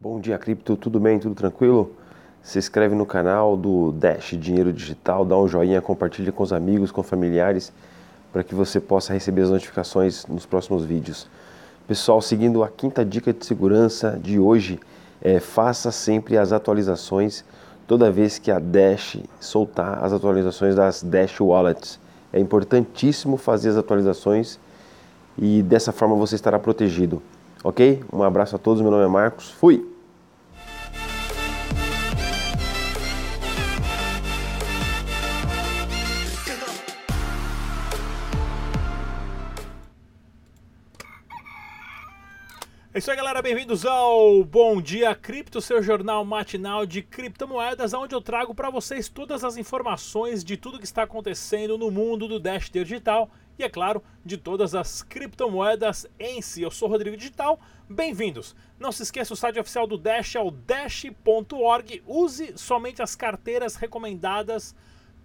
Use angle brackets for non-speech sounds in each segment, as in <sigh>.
Bom dia, cripto, tudo bem? Tudo tranquilo? Se inscreve no canal do Dash Dinheiro Digital, dá um joinha, compartilha com os amigos, com familiares, para que você possa receber as notificações nos próximos vídeos. Pessoal, seguindo a quinta dica de segurança de hoje, é, faça sempre as atualizações toda vez que a Dash soltar as atualizações das Dash Wallets. É importantíssimo fazer as atualizações e dessa forma você estará protegido. Ok? Um abraço a todos, meu nome é Marcos, fui! É isso aí, galera. Bem-vindos ao Bom Dia Cripto, seu jornal matinal de criptomoedas, onde eu trago para vocês todas as informações de tudo que está acontecendo no mundo do Dash Digital e, é claro, de todas as criptomoedas em si. Eu sou Rodrigo Digital. Bem-vindos. Não se esqueça, o site oficial do Dash é o dash.org. Use somente as carteiras recomendadas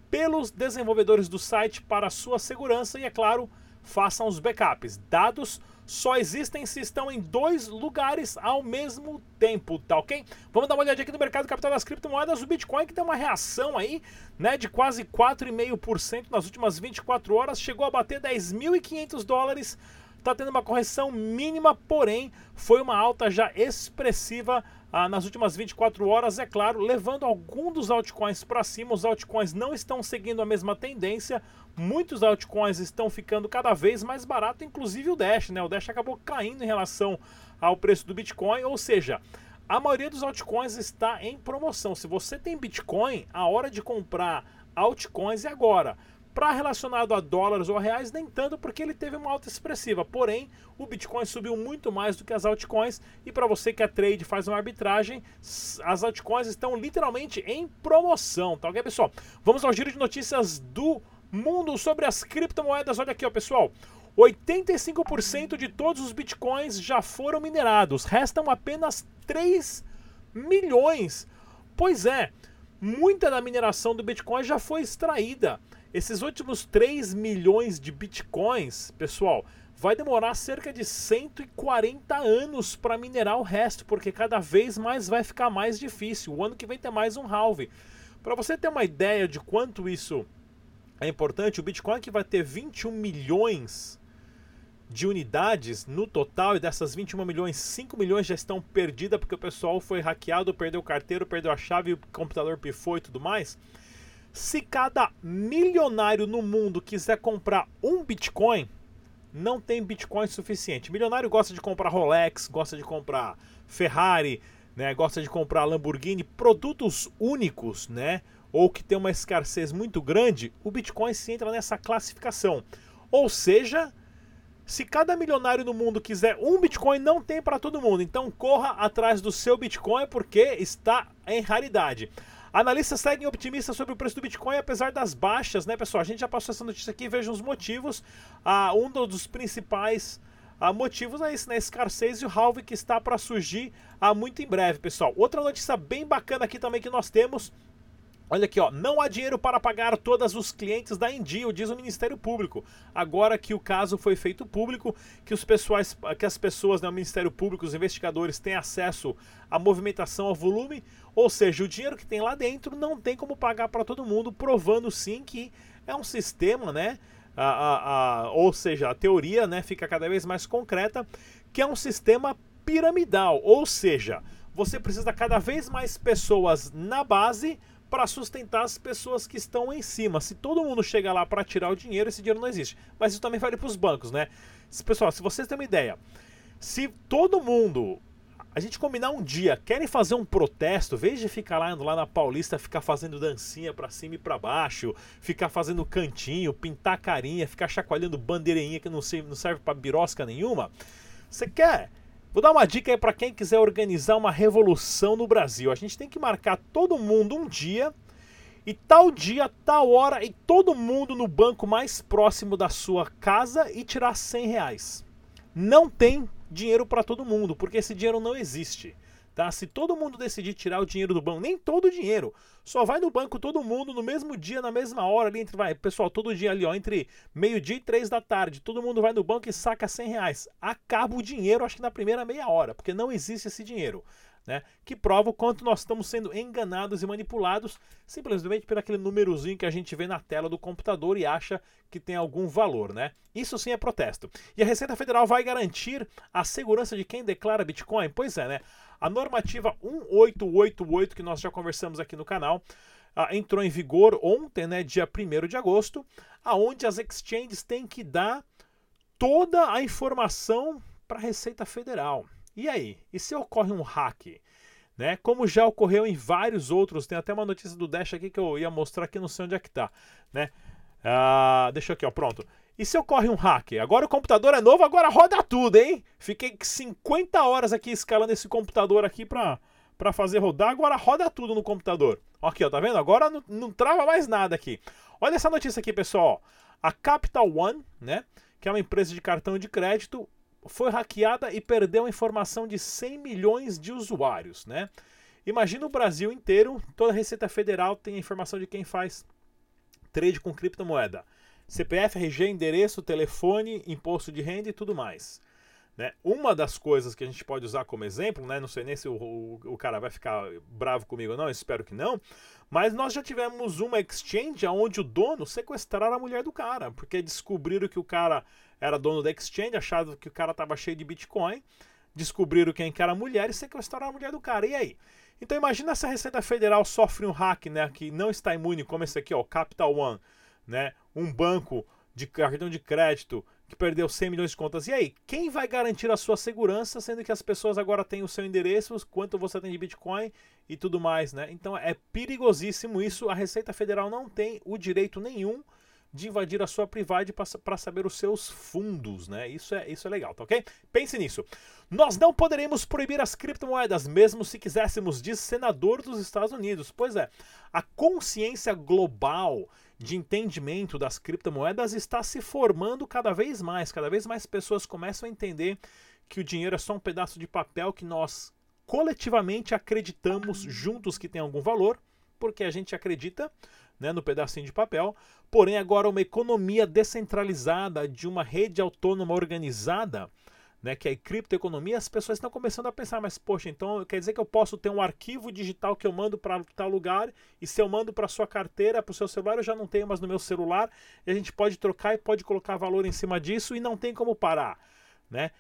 pelos desenvolvedores do site para sua segurança e, é claro, façam os backups. Dados só existem se estão em dois lugares ao mesmo tempo, tá ok? Vamos dar uma olhadinha aqui no mercado capital das criptomoedas. O Bitcoin que tem uma reação aí, né, de quase 4,5% nas últimas 24 horas, chegou a bater 10.500 dólares. Está tendo uma correção mínima, porém foi uma alta já expressiva ah, nas últimas 24 horas, é claro, levando algum dos altcoins para cima. Os altcoins não estão seguindo a mesma tendência. Muitos altcoins estão ficando cada vez mais barato, inclusive o Dash, né? O Dash acabou caindo em relação ao preço do Bitcoin, ou seja, a maioria dos altcoins está em promoção. Se você tem Bitcoin, a hora de comprar altcoins é agora. Para relacionado a dólares ou reais, nem tanto, porque ele teve uma alta expressiva. Porém, o Bitcoin subiu muito mais do que as altcoins. E para você que é trade faz uma arbitragem, as altcoins estão literalmente em promoção, tá ok, pessoal? Vamos ao giro de notícias do mundo sobre as criptomoedas. Olha aqui, ó, pessoal. 85% de todos os bitcoins já foram minerados. Restam apenas 3 milhões. Pois é, muita da mineração do Bitcoin já foi extraída. Esses últimos 3 milhões de bitcoins, pessoal, vai demorar cerca de 140 anos para minerar o resto, porque cada vez mais vai ficar mais difícil. O ano que vem tem mais um halve. Para você ter uma ideia de quanto isso é importante, o Bitcoin que vai ter 21 milhões de unidades no total, e dessas 21 milhões, 5 milhões já estão perdidas porque o pessoal foi hackeado, perdeu o carteiro, perdeu a chave, o computador pifou e tudo mais. Se cada milionário no mundo quiser comprar um Bitcoin, não tem Bitcoin suficiente. Milionário gosta de comprar Rolex, gosta de comprar Ferrari, né, gosta de comprar Lamborghini, produtos únicos, né, ou que tem uma escassez muito grande, o Bitcoin se entra nessa classificação. Ou seja, se cada milionário no mundo quiser um Bitcoin, não tem para todo mundo. Então corra atrás do seu Bitcoin porque está em raridade. Analistas seguem otimistas sobre o preço do Bitcoin, apesar das baixas, né, pessoal? A gente já passou essa notícia aqui, vejam os motivos. Ah, um dos principais ah, motivos é esse, né? Escassez e o halve que está para surgir ah, muito em breve, pessoal. Outra notícia bem bacana aqui também que nós temos Olha aqui, ó, não há dinheiro para pagar todos os clientes da Endio, diz o Ministério Público. Agora que o caso foi feito público, que os pessoais, que as pessoas no né, Ministério Público, os investigadores têm acesso à movimentação, ao volume, ou seja, o dinheiro que tem lá dentro não tem como pagar para todo mundo, provando sim que é um sistema, né? A, a, a, ou seja, a teoria né, fica cada vez mais concreta, que é um sistema piramidal, ou seja, você precisa cada vez mais pessoas na base para sustentar as pessoas que estão em cima. Se todo mundo chega lá para tirar o dinheiro, esse dinheiro não existe. Mas isso também vale para os bancos, né? Pessoal, se vocês têm uma ideia, se todo mundo a gente combinar um dia, querem fazer um protesto, vez de ficar lá, lá na Paulista, ficar fazendo dancinha para cima e para baixo, ficar fazendo cantinho, pintar carinha, ficar chacoalhando bandeirinha que não serve, não serve para birosca nenhuma. Você quer Vou dar uma dica aí para quem quiser organizar uma revolução no Brasil. A gente tem que marcar todo mundo um dia e tal dia, tal hora e todo mundo no banco mais próximo da sua casa e tirar 100 reais. Não tem dinheiro para todo mundo, porque esse dinheiro não existe. Tá? Se todo mundo decidir tirar o dinheiro do banco, nem todo o dinheiro, só vai no banco todo mundo no mesmo dia, na mesma hora, ali entre, vai, pessoal, todo dia ali, ó, entre meio-dia e três da tarde, todo mundo vai no banco e saca 100 reais. Acaba o dinheiro, acho que na primeira meia hora, porque não existe esse dinheiro. Né, que prova o quanto nós estamos sendo enganados e manipulados simplesmente por aquele númerozinho que a gente vê na tela do computador e acha que tem algum valor, né? Isso sim é protesto. E a Receita Federal vai garantir a segurança de quem declara Bitcoin? Pois é, né? A normativa 1888 que nós já conversamos aqui no canal ah, entrou em vigor ontem, né, dia 1 de agosto, aonde as exchanges têm que dar toda a informação para a Receita Federal. E aí? E se ocorre um hack? Né? Como já ocorreu em vários outros, tem até uma notícia do Dash aqui que eu ia mostrar aqui, não sei onde é que tá, né? Ah, deixa aqui, ó, pronto. E se ocorre um hack? Agora o computador é novo, agora roda tudo, hein? Fiquei 50 horas aqui escalando esse computador aqui pra, pra fazer rodar, agora roda tudo no computador. Aqui, ó, tá vendo? Agora não, não trava mais nada aqui. Olha essa notícia aqui, pessoal. A Capital One, né, que é uma empresa de cartão de crédito, foi hackeada e perdeu a informação de 100 milhões de usuários, né? Imagina o Brasil inteiro, toda a Receita Federal tem a informação de quem faz trade com criptomoeda. CPF, RG, endereço, telefone, imposto de renda e tudo mais. Né? Uma das coisas que a gente pode usar como exemplo, né? não sei nem se o, o, o, cara vai ficar bravo comigo ou não, espero que não, mas nós já tivemos uma exchange onde o dono sequestraram a mulher do cara, porque descobriram que o cara era dono da exchange, acharam que o cara estava cheio de Bitcoin, descobriram quem que era a mulher e sequestraram a mulher do cara. E aí? Então imagina se a Receita Federal sofre um hack, né, que não está imune, como esse aqui, ó, Capital One, né, um banco de cartão de crédito que perdeu 100 milhões de contas. E aí, quem vai garantir a sua segurança, sendo que as pessoas agora têm o seu endereço, quanto você tem de Bitcoin e tudo mais, né? Então é perigosíssimo isso. A Receita Federal não tem o direito nenhum de invadir a sua privada para saber os seus fundos, né? Isso é, isso é legal, tá ok? Pense nisso. Nós não poderemos proibir as criptomoedas, mesmo se quiséssemos, diz senador dos Estados Unidos. Pois é, a consciência global de entendimento das criptomoedas está se formando cada vez mais. Cada vez mais pessoas começam a entender que o dinheiro é só um pedaço de papel que nós coletivamente acreditamos juntos que tem algum valor, porque a gente acredita né, no pedacinho de papel. Porém, agora uma economia descentralizada de uma rede autônoma organizada, né, que é a criptoeconomia, as pessoas estão começando a pensar, mas poxa, então quer dizer que eu posso ter um arquivo digital que eu mando para tal lugar e se eu mando para sua carteira, para o seu celular, eu já não tenho mais no meu celular e a gente pode trocar e pode colocar valor em cima disso e não tem como parar, né?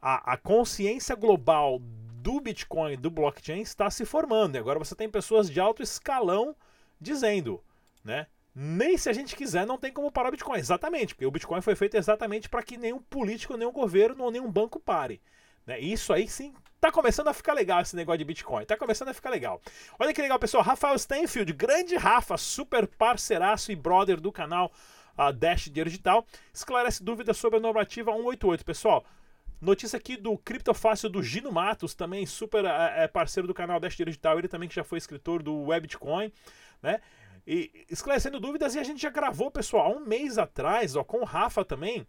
A, a consciência global do Bitcoin, do blockchain está se formando. E agora você tem pessoas de alto escalão dizendo né? Nem se a gente quiser, não tem como parar o Bitcoin. Exatamente, porque o Bitcoin foi feito exatamente para que nenhum político, nenhum governo ou nenhum banco pare. Né? Isso aí sim tá começando a ficar legal esse negócio de Bitcoin. Tá começando a ficar legal. Olha que legal, pessoal. Rafael Stenfield, grande Rafa, super parceiraço e brother do canal uh, Dash Dinheiro Digital, esclarece dúvidas sobre a normativa 188. Pessoal, Notícia aqui do Criptofácil do Gino Matos, também super é, parceiro do canal Dash Digital, ele também que já foi escritor do Webitcoin, né? E esclarecendo dúvidas, e a gente já gravou, pessoal, há um mês atrás, ó, com o Rafa também,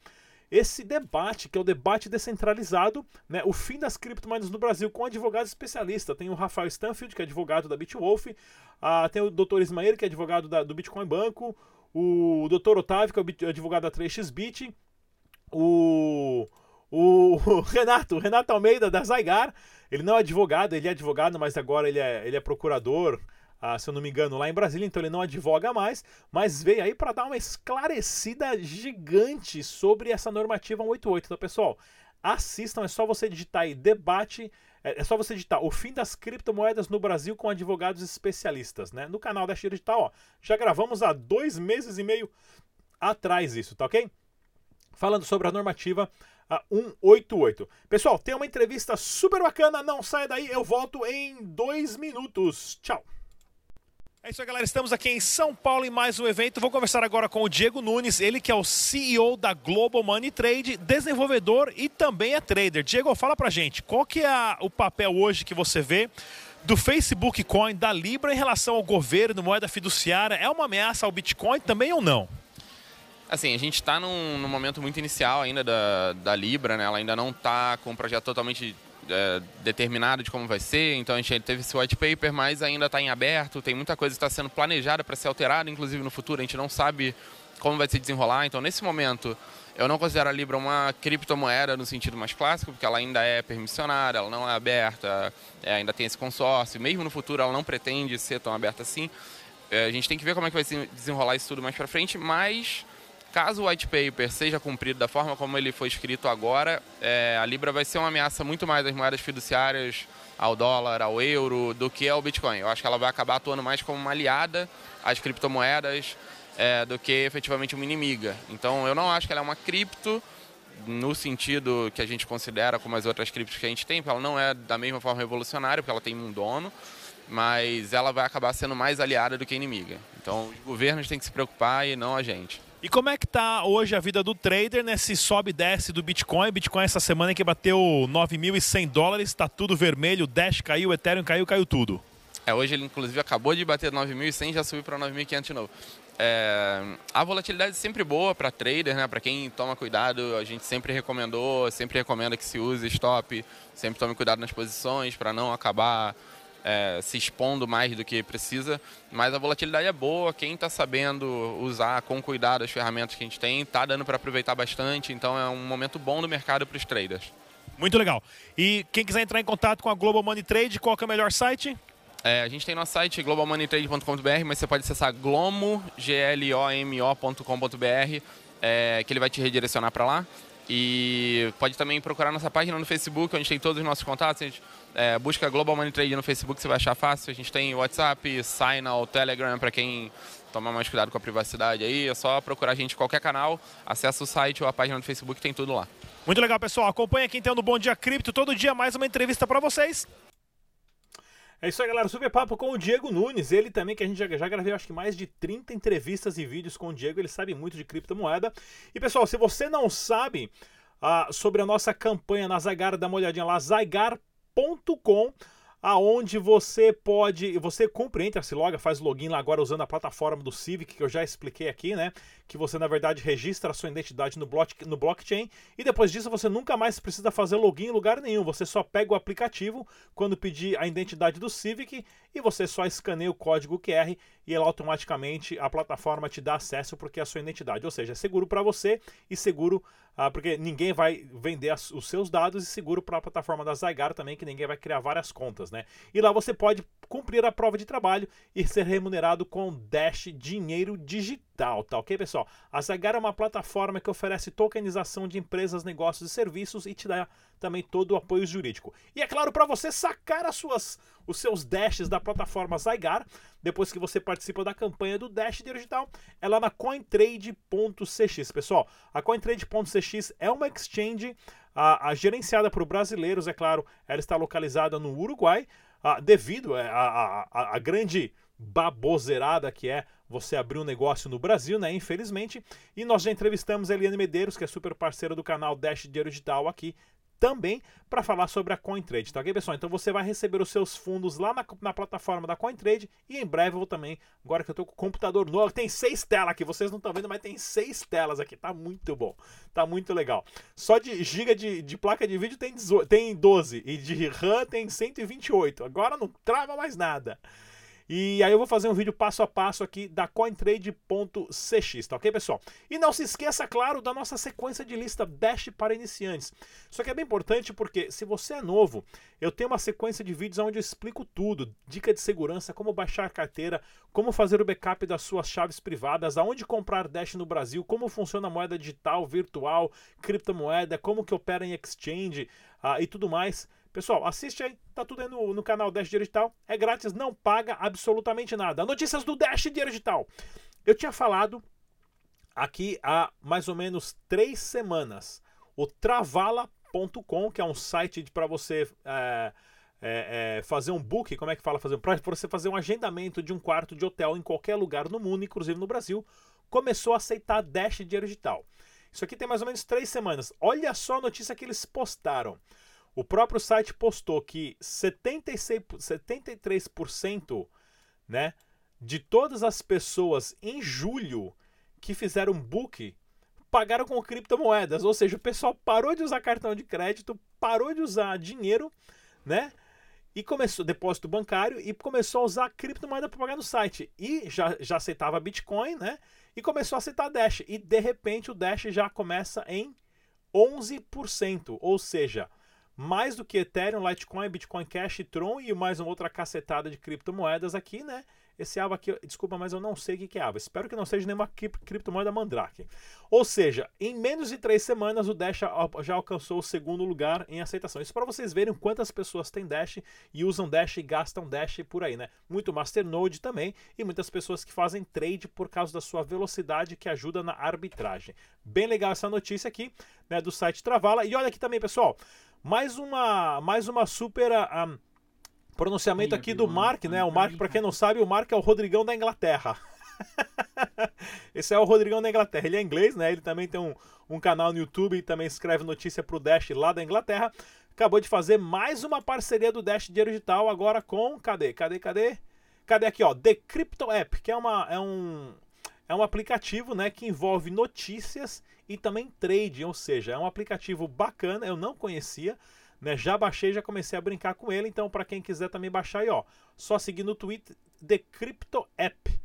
esse debate, que é o debate descentralizado, né, o fim das criptomoedas no Brasil, com advogados especialistas. Tem o Rafael Stanfield, que é advogado da Bitwolf, uh, tem o Dr. Ismael, que é advogado da, do Bitcoin Banco, o Dr. Otávio, que é advogado da 3xBit, o, o <laughs> Renato, Renato Almeida, da Zygar, ele não é advogado, ele é advogado, mas agora ele é, ele é procurador, ah, se eu não me engano, lá em Brasília, então ele não advoga mais, mas veio aí para dar uma esclarecida gigante sobre essa normativa 188. Então, pessoal, assistam, é só você digitar aí debate, é, é só você digitar o fim das criptomoedas no Brasil com advogados especialistas, né? No canal da Xira Digital, ó, já gravamos há dois meses e meio atrás isso, tá ok? Falando sobre a normativa a 188. Pessoal, tem uma entrevista super bacana, não saia daí, eu volto em dois minutos. Tchau! É isso aí, galera. Estamos aqui em São Paulo em mais um evento. Vou conversar agora com o Diego Nunes, ele que é o CEO da Global Money Trade, desenvolvedor e também é trader. Diego, fala pra gente, qual que é o papel hoje que você vê do Facebook Coin, da Libra em relação ao governo, moeda fiduciária? É uma ameaça ao Bitcoin também ou não? Assim, a gente está num, num, momento muito inicial ainda da, da Libra, né? Ela ainda não está com um projeto totalmente é, determinado de como vai ser, então a gente teve esse white paper, mas ainda está em aberto, tem muita coisa que está sendo planejada para ser alterada, inclusive no futuro, a gente não sabe como vai se desenrolar. Então, nesse momento, eu não considero a Libra uma criptomoeda no sentido mais clássico, porque ela ainda é permissionada, ela não é aberta, é, ainda tem esse consórcio. Mesmo no futuro, ela não pretende ser tão aberta assim. É, a gente tem que ver como é que vai se desenrolar isso tudo mais para frente, mas caso o white paper seja cumprido da forma como ele foi escrito agora, é, a Libra vai ser uma ameaça muito mais às moedas fiduciárias, ao dólar, ao euro, do que ao Bitcoin. Eu acho que ela vai acabar atuando mais como uma aliada às criptomoedas é, do que efetivamente uma inimiga. Então eu não acho que ela é uma cripto no sentido que a gente considera como as outras criptos que a gente tem, porque ela não é da mesma forma revolucionária, porque ela tem um dono, mas ela vai acabar sendo mais aliada do que inimiga. Então os governos têm que se preocupar e não a gente. E como é que tá hoje a vida do trader nesse sobe e desce do Bitcoin? Bitcoin essa semana que bateu 9.100 dólares, tá tudo vermelho, Dash caiu, Ethereum caiu, caiu tudo. É, hoje ele inclusive acabou de bater 9.100 já subiu para 9.500 de novo. É, a volatilidade é sempre boa para trader, né? Para quem toma cuidado, a gente sempre recomendou, sempre recomenda que se use stop, sempre tome cuidado nas posições para não acabar é, se expondo mais do que precisa. Mas a volatilidade é boa, quem está sabendo usar com cuidado as ferramentas que a gente tem, está dando para aproveitar bastante. Então é um momento bom do mercado para os traders. Muito legal. E quem quiser entrar em contato com a Global Money Trade, qual é o melhor site? É, a gente tem nosso site globalmoneytrade.com.br, mas você pode acessar glomo, G-L-O-M-O.com.br, é, que ele vai te redirecionar para lá. E pode também procurar nossa página no Facebook, onde tem todos os nossos contatos. A gente, é, busca Global Money Trade no Facebook, você vai achar fácil. A gente tem WhatsApp, Signal, Telegram, para quem tomar mais cuidado com a privacidade aí. É só procurar a gente em qualquer canal, acessa o site ou a página do Facebook, tem tudo lá. Muito legal, pessoal. Acompanha aqui então no Bom Dia Cripto. Todo dia mais uma entrevista para vocês. É isso aí, galera. Super papo com o Diego Nunes. Ele também, que a gente já, já gravou, acho que mais de 30 entrevistas e vídeos com o Diego. Ele sabe muito de criptomoeda. E, pessoal, se você não sabe uh, sobre a nossa campanha na Zygar, dá uma olhadinha lá, zygar.com aonde você pode, você cumpre, entra, se loga, faz login lá agora usando a plataforma do Civic, que eu já expliquei aqui, né? Que você, na verdade, registra a sua identidade no, block, no blockchain e depois disso você nunca mais precisa fazer login em lugar nenhum. Você só pega o aplicativo quando pedir a identidade do Civic e você só escaneia o código QR e ela automaticamente a plataforma te dá acesso porque é a sua identidade. Ou seja, é seguro para você e seguro ah, porque ninguém vai vender as, os seus dados e seguro para a plataforma da Zygar também, que ninguém vai criar várias contas, né? E lá você pode cumprir a prova de trabalho e ser remunerado com Dash dinheiro digital, tá ok, pessoal? A Zygar é uma plataforma que oferece tokenização de empresas, negócios e serviços e te dá também todo o apoio jurídico. E é claro, para você sacar as suas, os seus dashes da plataforma Zygar, depois que você participa da campanha do Dash Digital, é lá na cointrade.cx. Pessoal, a cointrade.cx é uma exchange a, a gerenciada por brasileiros, é claro, ela está localizada no Uruguai, a, devido à grande baboseirada que é você abrir um negócio no Brasil, né? Infelizmente. E nós já entrevistamos a Eliane Medeiros, que é super parceira do canal Dash Dinheiro Digital aqui também para falar sobre a CoinTrade, tá ok, pessoal? Então você vai receber os seus fundos lá na, na, plataforma da CoinTrade e em breve eu vou também, agora que eu tô com o computador novo, tem seis telas aqui, vocês não estão vendo, mas tem seis telas aqui, tá muito bom, tá muito legal. Só de giga de, de placa de vídeo tem, 18, tem 12 e de RAM tem 128, agora não trava mais nada. E aí eu vou fazer um vídeo passo a passo aqui da cointrade.cx, tá ok, pessoal? E não se esqueça, claro, da nossa sequência de lista Dash para iniciantes. Isso aqui é bem importante porque se você é novo, eu tenho uma sequência de vídeos onde eu explico tudo, dica de segurança, como baixar a carteira, como fazer o backup das suas chaves privadas, aonde comprar Dash no Brasil, como funciona a moeda digital, virtual, criptomoeda, como que opera em exchange uh, e tudo mais. Pessoal, assiste aí, tá tudo aí no, no canal Dash Digital. É grátis, não paga absolutamente nada. Notícias do Dash Digital. Eu tinha falado aqui há mais ou menos três semanas. O Travala.com, que é um site para você é, é, é, fazer um book, como é que fala? Fazer, para você fazer um agendamento de um quarto de hotel em qualquer lugar no mundo, inclusive no Brasil, começou a aceitar Dash Digital. Isso aqui tem mais ou menos três semanas. Olha só a notícia que eles postaram. O próprio site postou que 76, 73% né, de todas as pessoas em julho que fizeram book pagaram com criptomoedas, ou seja, o pessoal parou de usar cartão de crédito, parou de usar dinheiro, né? e começou depósito bancário e começou a usar criptomoeda para pagar no site e já, já aceitava Bitcoin, né? E começou a aceitar Dash e de repente o Dash já começa em 11%, ou seja, mais do que Ethereum, Litecoin, Bitcoin Cash, Tron e mais uma outra cacetada de criptomoedas aqui, né? Esse AVA aqui, desculpa, mas eu não sei o que é AVA. Espero que não seja nenhuma criptomoeda Mandrake. Ou seja, em menos de três semanas o Dash já alcançou o segundo lugar em aceitação. Isso para vocês verem quantas pessoas têm Dash e usam Dash e gastam Dash por aí, né? Muito Masternode também e muitas pessoas que fazem trade por causa da sua velocidade que ajuda na arbitragem. Bem legal essa notícia aqui, né, do site Travala. E olha aqui também, pessoal, mais uma, mais uma super... Um, Pronunciamento aqui do Mark, né? O Mark, para quem não sabe, o Mark é o Rodrigão da Inglaterra. <laughs> Esse é o Rodrigão da Inglaterra. Ele é inglês, né? Ele também tem um, um canal no YouTube e também escreve notícia pro Dash lá da Inglaterra. Acabou de fazer mais uma parceria do Dash Dinheiro Digital agora com. Cadê? Cadê? Cadê? Cadê aqui, ó? The Crypto App, que é, uma, é, um, é um aplicativo né, que envolve notícias e também trade, ou seja, é um aplicativo bacana, eu não conhecia. Né? Já baixei, já comecei a brincar com ele, então para quem quiser também baixar aí, ó, só seguir no Twitter The Crypto App.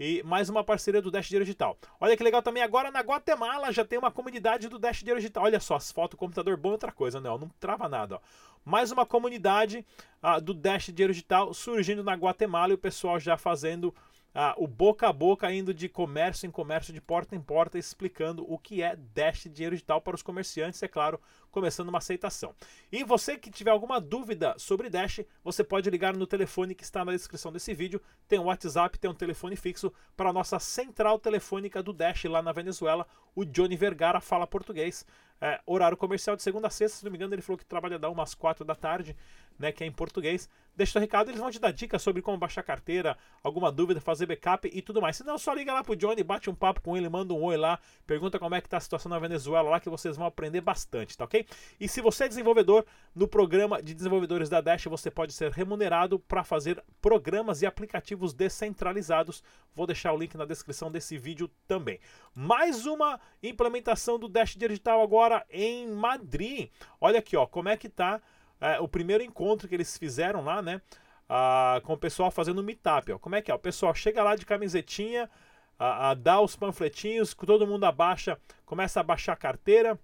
E mais uma parceria do Dash Dinheiro Digital. Olha que legal também, agora na Guatemala já tem uma comunidade do Dash Dinheiro Digital. Olha só, as fotos, computador bom outra coisa, né? Não trava nada, ó. Mais uma comunidade uh, do Dash Dinheiro Digital surgindo na Guatemala e o pessoal já fazendo ah, o boca a boca indo de comércio em comércio, de porta em porta, explicando o que é Dash Dinheiro Digital para os comerciantes, é claro, começando uma aceitação. E você que tiver alguma dúvida sobre Dash, você pode ligar no telefone que está na descrição desse vídeo. Tem um WhatsApp, tem um telefone fixo para a nossa central telefônica do Dash lá na Venezuela. O Johnny Vergara fala português. É, horário comercial de segunda a sexta, se não me engano, ele falou que trabalha da umas quatro da tarde, né, que é em português. Deixa o recado, eles vão te dar dicas sobre como baixar carteira, alguma dúvida, fazer backup e tudo mais. Se não, só liga lá pro Johnny, bate um papo com ele, manda um oi lá, pergunta como é que tá a situação na Venezuela lá, que vocês vão aprender bastante, tá ok? E se você é desenvolvedor, no programa de desenvolvedores da Dash, você pode ser remunerado para fazer programas e aplicativos descentralizados. Vou deixar o link na descrição desse vídeo também. Mais uma implementação do Dash Digital agora em Madrid. Olha aqui, ó, como é que tá é, o primeiro encontro que eles fizeram lá, né? Ah, com o pessoal fazendo meetup. Ó. Como é que é? O pessoal chega lá de camisetinha, a, a, dá os panfletinhos, todo mundo abaixa, começa a baixar a carteira,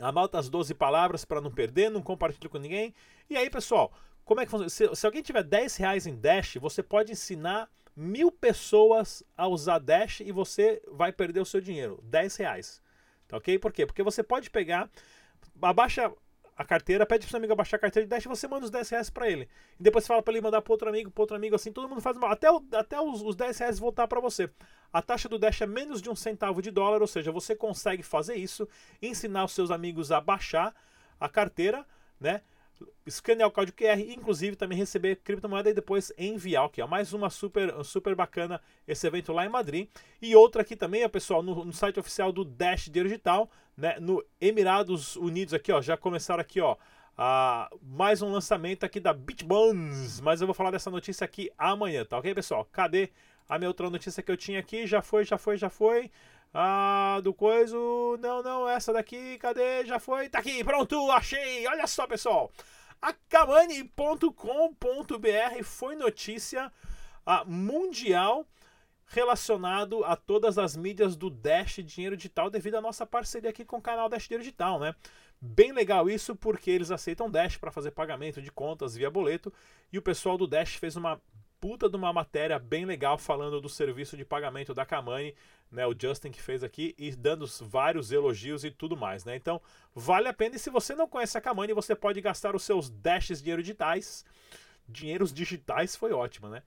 anota as 12 palavras para não perder, não compartilha com ninguém. E aí, pessoal, como é que funciona? Se, se, alguém tiver 10 reais em Dash, você pode ensinar mil pessoas a usar Dash e você vai perder o seu dinheiro. 10 reais. Tá ok? Por quê? Porque você pode pegar, abaixa a carteira, pede pro seu amigo abaixar a carteira de Dash e você manda os 10 reais pra ele. E depois fala para ele mandar pro outro amigo, pro outro amigo, assim, todo mundo faz mal. Até, o, até os, os 10 reais voltar para você. A taxa do Dash é menos de um centavo de dólar, ou seja, você consegue fazer isso, ensinar os seus amigos a baixar a carteira, né? Escanear o código QR inclusive também receber criptomoeda e depois enviar, que é mais uma super super bacana esse evento lá em Madrid. E outra aqui também, pessoal, no, no, site oficial do Dash Digital, né, no Emirados Unidos aqui, ó, já começaram aqui, ó, a, mais um lançamento aqui da Bitbuns, mas eu vou falar dessa notícia aqui amanhã, tá OK, pessoal? Cadê a minha outra notícia que eu tinha aqui? Já foi, já foi, já foi. Ah, do coiso. Não, não, essa daqui, cadê? Já foi. Tá aqui, pronto, achei. Olha só, pessoal. A Kamani.com.br foi notícia ah, mundial relacionado a todas as mídias do Dash Dinheiro Digital devido à nossa parceria aqui com o canal Dash Dinheiro Digital, né? Bem legal isso porque eles aceitam Dash para fazer pagamento de contas via boleto e o pessoal do Dash fez uma puta de uma matéria bem legal falando do serviço de pagamento da Kamani, né, o Justin que fez aqui e dando vários elogios e tudo mais, né? Então, vale a pena e se você não conhece a Kamani, você pode gastar os seus dashes dinheiro digitais. Dinheiros digitais foi ótimo, né?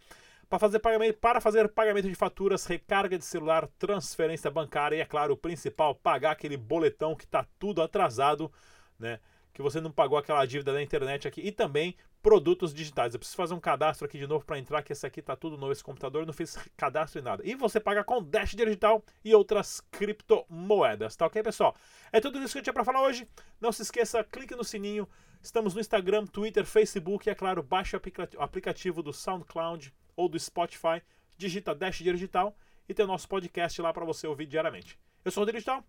Para fazer pagamento, para fazer pagamento de faturas, recarga de celular, transferência bancária e é claro, o principal, pagar aquele boletão que está tudo atrasado, né? que você não pagou aquela dívida da internet aqui e também produtos digitais. Eu preciso fazer um cadastro aqui de novo para entrar, que esse aqui tá tudo novo, esse computador não fez <laughs> cadastro em nada. E você paga com Dash Digital e outras criptomoedas, tá ok, pessoal? É tudo isso que eu tinha para falar hoje. Não se esqueça, clique no sininho. Estamos no Instagram, Twitter, Facebook e, é claro, baixe o aplicativo do SoundCloud ou do Spotify, digita Dash Digital e tem o nosso podcast lá para você ouvir diariamente. Eu sou o Digital,